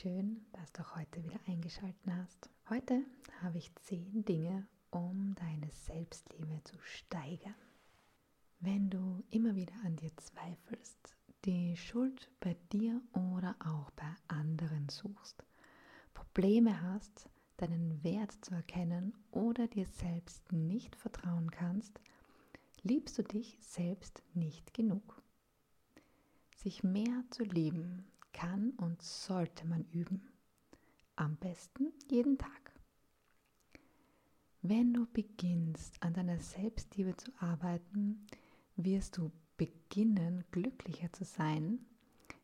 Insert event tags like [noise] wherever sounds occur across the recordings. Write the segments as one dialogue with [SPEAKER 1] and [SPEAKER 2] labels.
[SPEAKER 1] Schön, dass du heute wieder eingeschaltet hast. Heute habe ich zehn Dinge, um deine Selbstliebe zu steigern. Wenn du immer wieder an dir zweifelst, die Schuld bei dir oder auch bei anderen suchst, Probleme hast, deinen Wert zu erkennen oder dir selbst nicht vertrauen kannst, liebst du dich selbst nicht genug. Sich mehr zu lieben kann und sollte man üben. Am besten jeden Tag. Wenn du beginnst, an deiner Selbstliebe zu arbeiten, wirst du beginnen, glücklicher zu sein,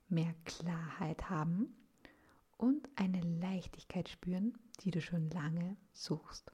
[SPEAKER 1] mehr Klarheit haben und eine Leichtigkeit spüren, die du schon lange suchst.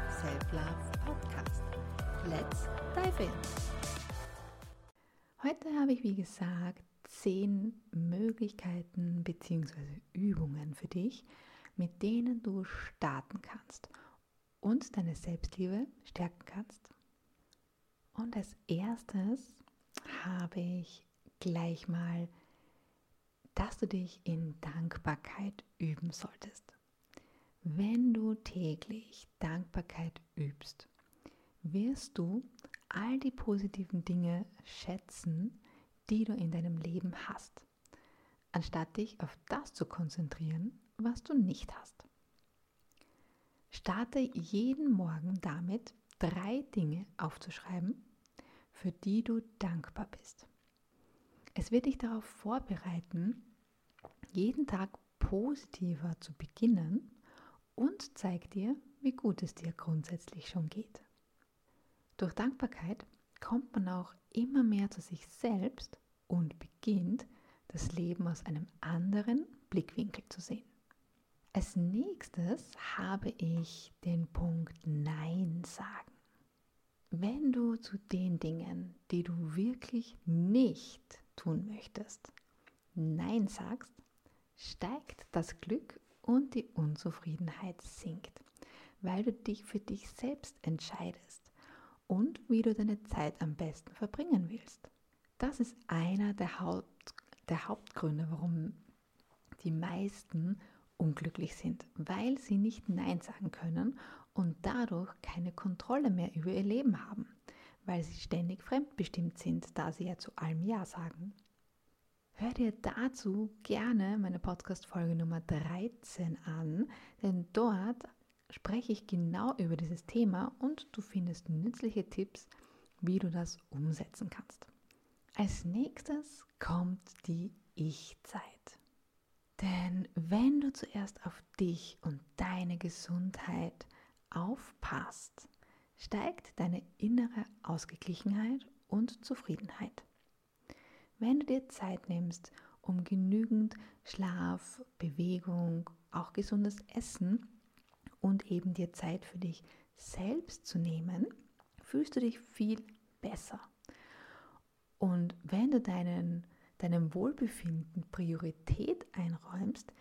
[SPEAKER 1] Self-Love Podcast. Let's dive in! Heute habe ich, wie gesagt, zehn Möglichkeiten bzw. Übungen für dich, mit denen du starten kannst und deine Selbstliebe stärken kannst. Und als erstes habe ich gleich mal, dass du dich in Dankbarkeit üben solltest. Wenn du täglich Dankbarkeit übst, wirst du all die positiven Dinge schätzen, die du in deinem Leben hast, anstatt dich auf das zu konzentrieren, was du nicht hast. Starte jeden Morgen damit, drei Dinge aufzuschreiben, für die du dankbar bist. Es wird dich darauf vorbereiten, jeden Tag positiver zu beginnen und zeigt dir, wie gut es dir grundsätzlich schon geht. Durch Dankbarkeit kommt man auch immer mehr zu sich selbst und beginnt, das Leben aus einem anderen Blickwinkel zu sehen. Als nächstes habe ich den Punkt Nein sagen. Wenn du zu den Dingen, die du wirklich nicht tun möchtest, Nein sagst, steigt das Glück und die Unzufriedenheit sinkt, weil du dich für dich selbst entscheidest und wie du deine Zeit am besten verbringen willst. Das ist einer der, Haupt, der Hauptgründe, warum die meisten unglücklich sind, weil sie nicht Nein sagen können und dadurch keine Kontrolle mehr über ihr Leben haben, weil sie ständig fremdbestimmt sind, da sie ja zu allem Ja sagen. Hör dir dazu gerne meine Podcast-Folge Nummer 13 an, denn dort spreche ich genau über dieses Thema und du findest nützliche Tipps, wie du das umsetzen kannst. Als nächstes kommt die Ich-Zeit. Denn wenn du zuerst auf dich und deine Gesundheit aufpasst, steigt deine innere Ausgeglichenheit und Zufriedenheit. Wenn du dir Zeit nimmst, um genügend Schlaf, Bewegung, auch gesundes Essen und eben dir Zeit für dich selbst zu nehmen, fühlst du dich viel besser. Und wenn du deinen, deinem Wohlbefinden Priorität einräumst,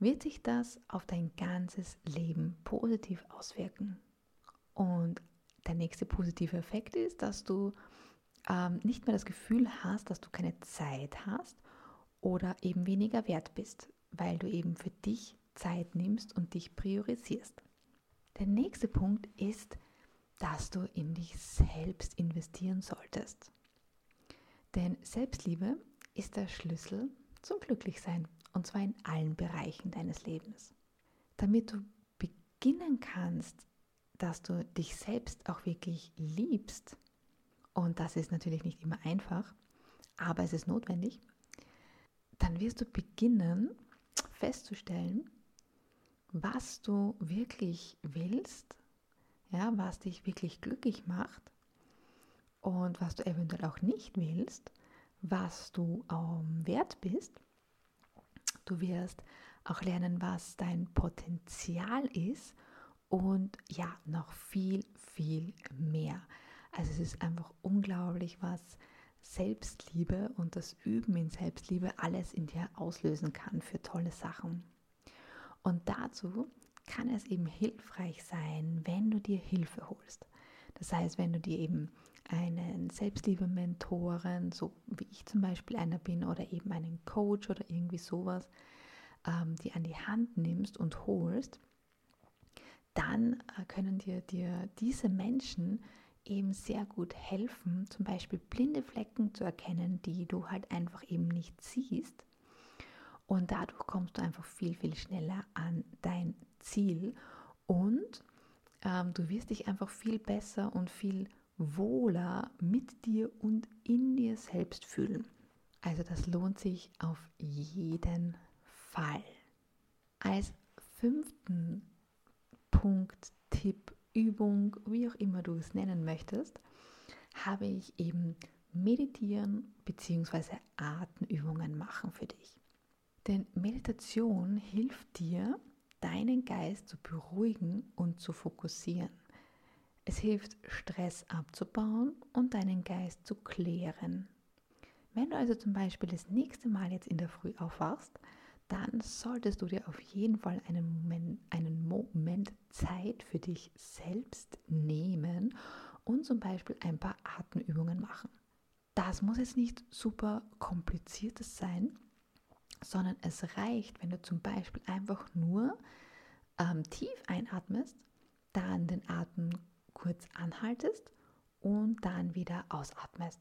[SPEAKER 1] wird sich das auf dein ganzes Leben positiv auswirken. Und der nächste positive Effekt ist, dass du ähm, nicht mehr das Gefühl hast, dass du keine Zeit hast oder eben weniger wert bist, weil du eben für dich Zeit nimmst und dich priorisierst. Der nächste Punkt ist, dass du in dich selbst investieren solltest. Denn Selbstliebe ist der Schlüssel zum Glücklichsein und zwar in allen Bereichen deines Lebens. Damit du beginnen kannst, dass du dich selbst auch wirklich liebst, und das ist natürlich nicht immer einfach, aber es ist notwendig, dann wirst du beginnen festzustellen, was du wirklich willst, ja, was dich wirklich glücklich macht und was du eventuell auch nicht willst, was du ähm, wert bist Du wirst auch lernen, was dein Potenzial ist und ja, noch viel, viel mehr. Also es ist einfach unglaublich, was Selbstliebe und das Üben in Selbstliebe alles in dir auslösen kann für tolle Sachen. Und dazu kann es eben hilfreich sein, wenn du dir Hilfe holst. Das heißt, wenn du dir eben einen Selbstliebe-Mentoren, so wie ich zum Beispiel einer bin, oder eben einen Coach oder irgendwie sowas, ähm, die an die Hand nimmst und holst, dann äh, können dir, dir diese Menschen eben sehr gut helfen, zum Beispiel blinde Flecken zu erkennen, die du halt einfach eben nicht siehst. Und dadurch kommst du einfach viel, viel schneller an dein Ziel und ähm, du wirst dich einfach viel besser und viel wohler mit dir und in dir selbst fühlen. Also das lohnt sich auf jeden Fall. Als fünften Punkt, Tipp, Übung, wie auch immer du es nennen möchtest, habe ich eben Meditieren bzw. Atemübungen machen für dich. Denn Meditation hilft dir, deinen Geist zu beruhigen und zu fokussieren. Es hilft, Stress abzubauen und deinen Geist zu klären. Wenn du also zum Beispiel das nächste Mal jetzt in der Früh aufwachst, dann solltest du dir auf jeden Fall einen Moment, einen Moment Zeit für dich selbst nehmen und zum Beispiel ein paar Atemübungen machen. Das muss jetzt nicht super kompliziertes sein, sondern es reicht, wenn du zum Beispiel einfach nur ähm, tief einatmest, dann den Atem kurz anhaltest und dann wieder ausatmest.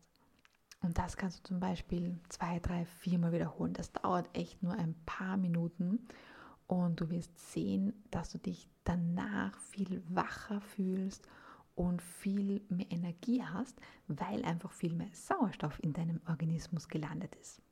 [SPEAKER 1] Und das kannst du zum Beispiel zwei, drei, viermal wiederholen. Das dauert echt nur ein paar Minuten und du wirst sehen, dass du dich danach viel wacher fühlst und viel mehr Energie hast, weil einfach viel mehr Sauerstoff in deinem Organismus gelandet ist.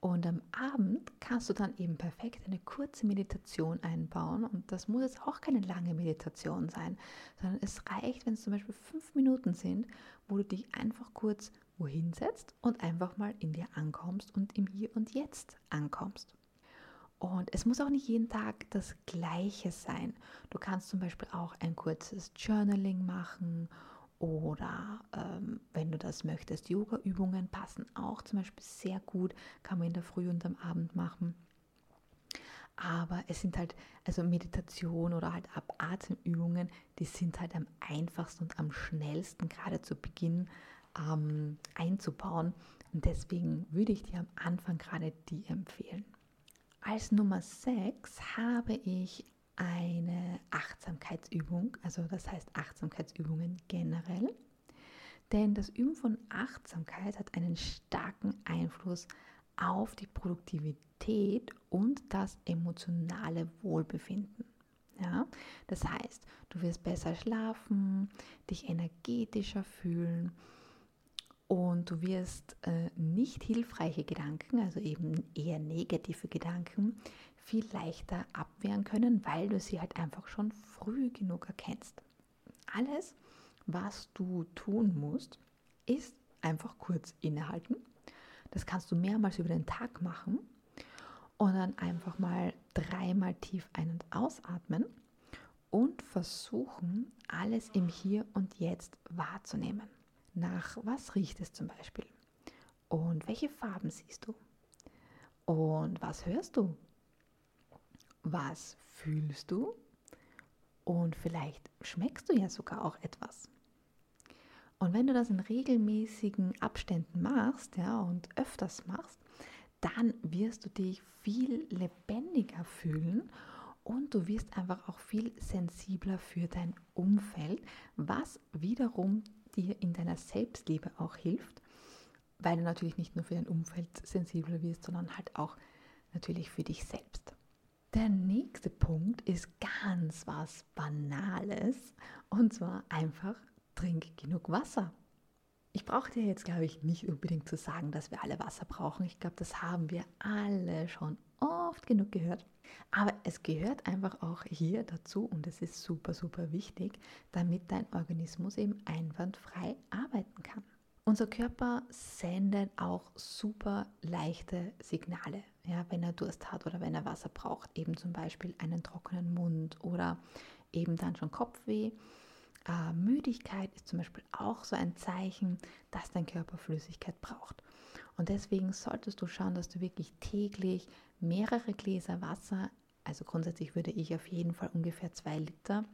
[SPEAKER 1] Und am Abend kannst du dann eben perfekt eine kurze Meditation einbauen. Und das muss jetzt auch keine lange Meditation sein, sondern es reicht, wenn es zum Beispiel fünf Minuten sind, wo du dich einfach kurz wohin setzt und einfach mal in dir ankommst und im Hier und Jetzt ankommst. Und es muss auch nicht jeden Tag das Gleiche sein. Du kannst zum Beispiel auch ein kurzes Journaling machen oder ähm, wenn du das möchtest, Yoga-Übungen passen auch zum Beispiel sehr gut, kann man in der Früh und am Abend machen. Aber es sind halt, also Meditation oder halt Atemübungen, die sind halt am einfachsten und am schnellsten gerade zu Beginn ähm, einzubauen. Und deswegen würde ich dir am Anfang gerade die empfehlen. Als Nummer 6 habe ich eine Achtsamkeitsübung, also das heißt Achtsamkeitsübungen generell. Denn das Üben von Achtsamkeit hat einen starken Einfluss auf die Produktivität und das emotionale Wohlbefinden. Ja? Das heißt, du wirst besser schlafen, dich energetischer fühlen und du wirst äh, nicht hilfreiche Gedanken, also eben eher negative Gedanken, viel leichter abwehren können, weil du sie halt einfach schon früh genug erkennst. Alles, was du tun musst, ist einfach kurz innehalten. Das kannst du mehrmals über den Tag machen und dann einfach mal dreimal tief ein- und ausatmen und versuchen, alles im Hier und Jetzt wahrzunehmen. Nach was riecht es zum Beispiel? Und welche Farben siehst du? Und was hörst du? Was fühlst du und vielleicht schmeckst du ja sogar auch etwas. Und wenn du das in regelmäßigen Abständen machst, ja, und öfters machst, dann wirst du dich viel lebendiger fühlen und du wirst einfach auch viel sensibler für dein Umfeld, was wiederum dir in deiner Selbstliebe auch hilft, weil du natürlich nicht nur für dein Umfeld sensibler wirst, sondern halt auch natürlich für dich selbst. Der nächste Punkt ist ganz was Banales und zwar einfach trink genug Wasser. Ich brauche dir jetzt, glaube ich, nicht unbedingt zu sagen, dass wir alle Wasser brauchen. Ich glaube, das haben wir alle schon oft genug gehört. Aber es gehört einfach auch hier dazu und es ist super, super wichtig, damit dein Organismus eben einwandfrei arbeiten kann. Unser Körper sendet auch super leichte Signale, ja, wenn er Durst hat oder wenn er Wasser braucht, eben zum Beispiel einen trockenen Mund oder eben dann schon Kopfweh. Äh, Müdigkeit ist zum Beispiel auch so ein Zeichen, dass dein Körper Flüssigkeit braucht. Und deswegen solltest du schauen, dass du wirklich täglich mehrere Gläser Wasser, also grundsätzlich würde ich auf jeden Fall ungefähr zwei Liter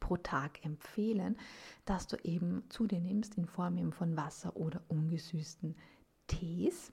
[SPEAKER 1] pro Tag empfehlen, dass du eben zu dir nimmst in Form von Wasser oder ungesüßten Tees,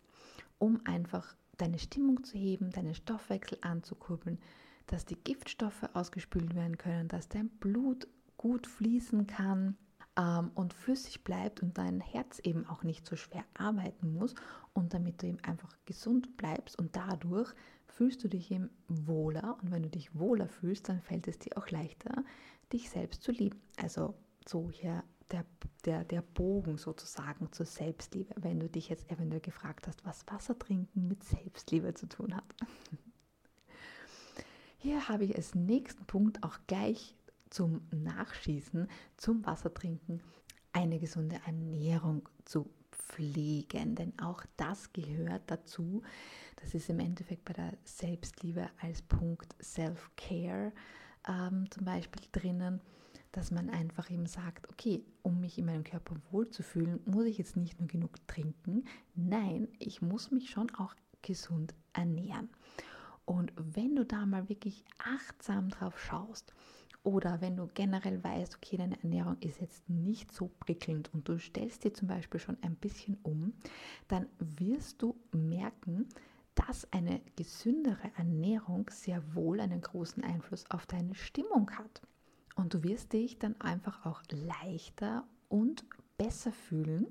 [SPEAKER 1] um einfach deine Stimmung zu heben, deinen Stoffwechsel anzukurbeln, dass die Giftstoffe ausgespült werden können, dass dein Blut gut fließen kann ähm, und flüssig bleibt und dein Herz eben auch nicht so schwer arbeiten muss und damit du eben einfach gesund bleibst und dadurch fühlst du dich eben wohler und wenn du dich wohler fühlst, dann fällt es dir auch leichter, dich selbst zu lieben. Also so hier der, der, der Bogen sozusagen zur Selbstliebe, wenn du dich jetzt eventuell gefragt hast, was Wasser trinken mit Selbstliebe zu tun hat. [laughs] Hier habe ich als nächsten Punkt auch gleich zum Nachschießen, zum Wassertrinken, eine gesunde Ernährung zu pflegen. Denn auch das gehört dazu. Das ist im Endeffekt bei der Selbstliebe als Punkt Self-Care ähm, zum Beispiel drinnen, dass man einfach eben sagt, okay, um mich in meinem Körper wohlzufühlen, muss ich jetzt nicht nur genug trinken, nein, ich muss mich schon auch gesund ernähren. Und wenn du da mal wirklich achtsam drauf schaust oder wenn du generell weißt, okay, deine Ernährung ist jetzt nicht so prickelnd und du stellst dir zum Beispiel schon ein bisschen um, dann wirst du merken, dass eine gesündere Ernährung sehr wohl einen großen Einfluss auf deine Stimmung hat. Und du wirst dich dann einfach auch leichter und besser fühlen,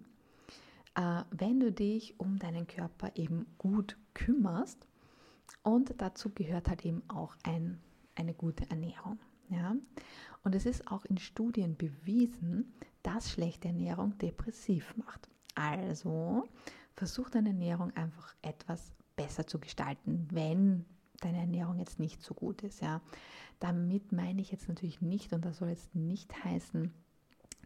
[SPEAKER 1] äh, wenn du dich um deinen Körper eben gut kümmerst. Und dazu gehört halt eben auch ein, eine gute Ernährung. Ja? Und es ist auch in Studien bewiesen, dass schlechte Ernährung depressiv macht. Also versuch deine Ernährung einfach etwas besser zu gestalten, wenn deine Ernährung jetzt nicht so gut ist. Ja. Damit meine ich jetzt natürlich nicht, und das soll jetzt nicht heißen,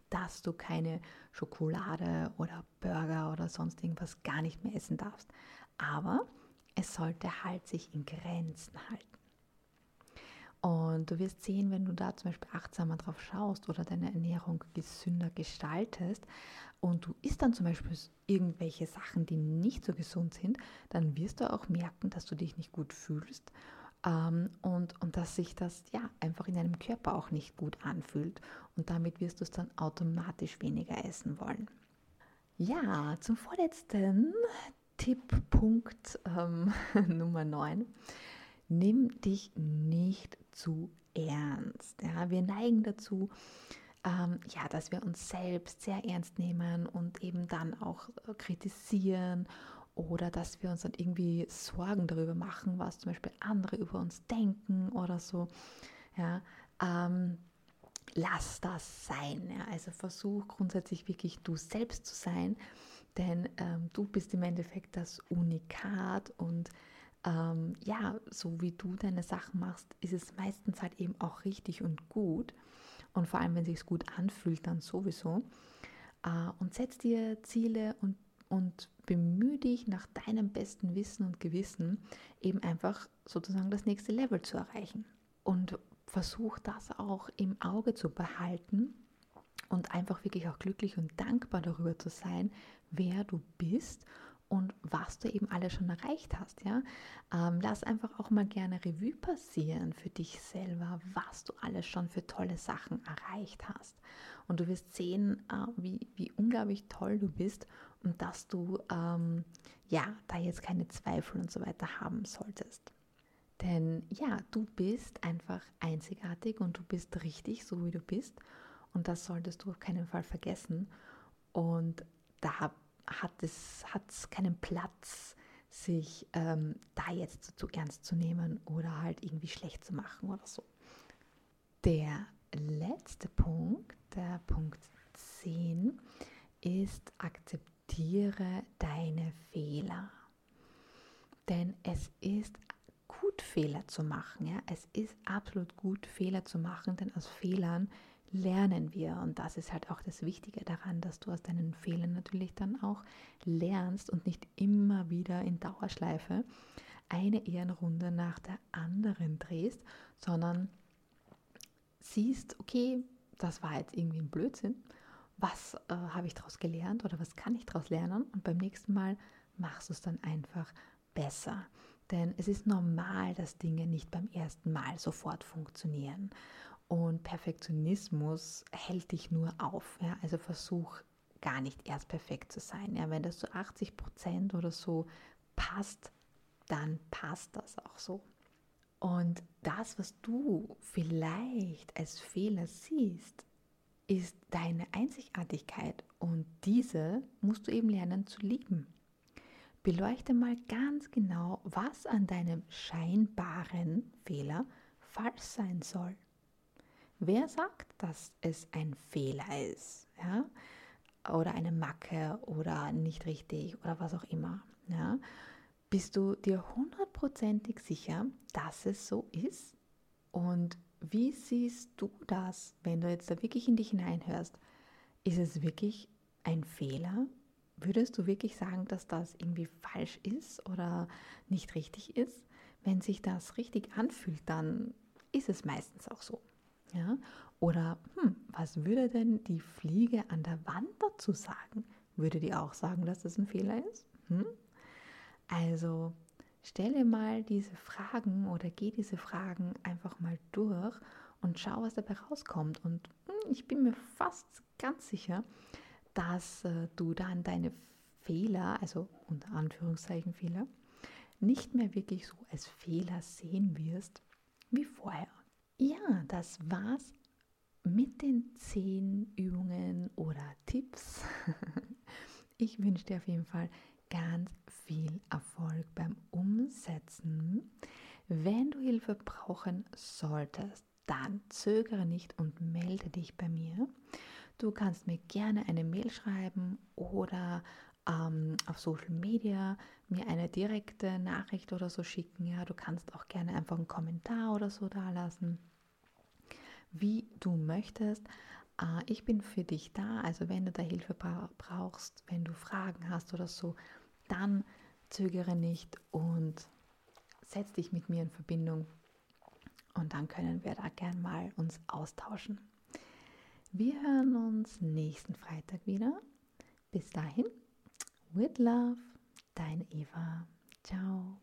[SPEAKER 1] dass du keine Schokolade oder Burger oder sonst irgendwas gar nicht mehr essen darfst. Aber es sollte halt sich in Grenzen halten. Und du wirst sehen, wenn du da zum Beispiel achtsamer drauf schaust oder deine Ernährung gesünder gestaltest und du isst dann zum Beispiel irgendwelche Sachen, die nicht so gesund sind, dann wirst du auch merken, dass du dich nicht gut fühlst ähm, und, und dass sich das ja einfach in deinem Körper auch nicht gut anfühlt. Und damit wirst du es dann automatisch weniger essen wollen. Ja, zum vorletzten Tipppunkt ähm, [laughs] Nummer 9 nimm dich nicht zu ernst. Ja, wir neigen dazu, ähm, ja, dass wir uns selbst sehr ernst nehmen und eben dann auch äh, kritisieren oder dass wir uns dann irgendwie Sorgen darüber machen, was zum Beispiel andere über uns denken oder so. Ja, ähm, lass das sein. Ja. Also versuch grundsätzlich wirklich du selbst zu sein, denn ähm, du bist im Endeffekt das Unikat und ähm, ja, so wie du deine Sachen machst, ist es meistens halt eben auch richtig und gut. Und vor allem, wenn es sich gut anfühlt, dann sowieso. Äh, und setz dir Ziele und, und bemühe dich nach deinem besten Wissen und Gewissen eben einfach sozusagen das nächste Level zu erreichen. Und versuch das auch im Auge zu behalten und einfach wirklich auch glücklich und dankbar darüber zu sein, wer du bist und was du eben alles schon erreicht hast. Ja? Ähm, lass einfach auch mal gerne Revue passieren für dich selber, was du alles schon für tolle Sachen erreicht hast. Und du wirst sehen, äh, wie, wie unglaublich toll du bist und dass du ähm, ja da jetzt keine Zweifel und so weiter haben solltest. Denn ja, du bist einfach einzigartig und du bist richtig, so wie du bist. Und das solltest du auf keinen Fall vergessen. Und da hat es hat keinen Platz, sich ähm, da jetzt zu, zu ernst zu nehmen oder halt irgendwie schlecht zu machen oder so. Der letzte Punkt, der Punkt 10, ist akzeptiere deine Fehler. Denn es ist gut, Fehler zu machen. Ja? Es ist absolut gut, Fehler zu machen, denn aus Fehlern lernen wir. Und das ist halt auch das Wichtige daran, dass du aus deinen Fehlern natürlich dann auch lernst und nicht immer wieder in Dauerschleife eine Ehrenrunde nach der anderen drehst, sondern siehst, okay, das war jetzt irgendwie ein Blödsinn. Was äh, habe ich daraus gelernt oder was kann ich daraus lernen? Und beim nächsten Mal machst du es dann einfach besser. Denn es ist normal, dass Dinge nicht beim ersten Mal sofort funktionieren. Und Perfektionismus hält dich nur auf. Ja? Also versuch gar nicht erst perfekt zu sein. Ja? Wenn das so 80 Prozent oder so passt, dann passt das auch so. Und das, was du vielleicht als Fehler siehst, ist deine Einzigartigkeit und diese musst du eben lernen zu lieben. Beleuchte mal ganz genau, was an deinem scheinbaren Fehler falsch sein soll. Wer sagt, dass es ein Fehler ist? Ja? Oder eine Macke oder nicht richtig oder was auch immer. Ja? Bist du dir hundertprozentig sicher, dass es so ist? Und wie siehst du das, wenn du jetzt da wirklich in dich hineinhörst? Ist es wirklich ein Fehler Würdest du wirklich sagen, dass das irgendwie falsch ist oder nicht richtig ist? Wenn sich das richtig anfühlt, dann ist es meistens auch so. Ja? Oder hm, was würde denn die Fliege an der Wand dazu sagen? Würde die auch sagen, dass das ein Fehler ist? Hm? Also stelle mal diese Fragen oder geh diese Fragen einfach mal durch und schau, was dabei rauskommt. Und hm, ich bin mir fast ganz sicher, dass äh, du dann deine Fehler, also unter Anführungszeichen Fehler, nicht mehr wirklich so als Fehler sehen wirst wie vorher. Ja, das war's mit den zehn Übungen oder Tipps. [laughs] Ich wünsche dir auf jeden Fall ganz viel Erfolg beim Umsetzen. Wenn du Hilfe brauchen solltest, dann zögere nicht und melde dich bei mir. Du kannst mir gerne eine Mail schreiben oder ähm, auf Social Media mir eine direkte Nachricht oder so schicken. Ja, du kannst auch gerne einfach einen Kommentar oder so da lassen, wie du möchtest. Äh, ich bin für dich da. Also wenn du da Hilfe bra brauchst, wenn du Fragen hast oder so, dann zögere nicht und setz dich mit mir in Verbindung. Und dann können wir da gern mal uns austauschen. Wir hören uns nächsten Freitag wieder. Bis dahin, with love, deine Eva. Ciao.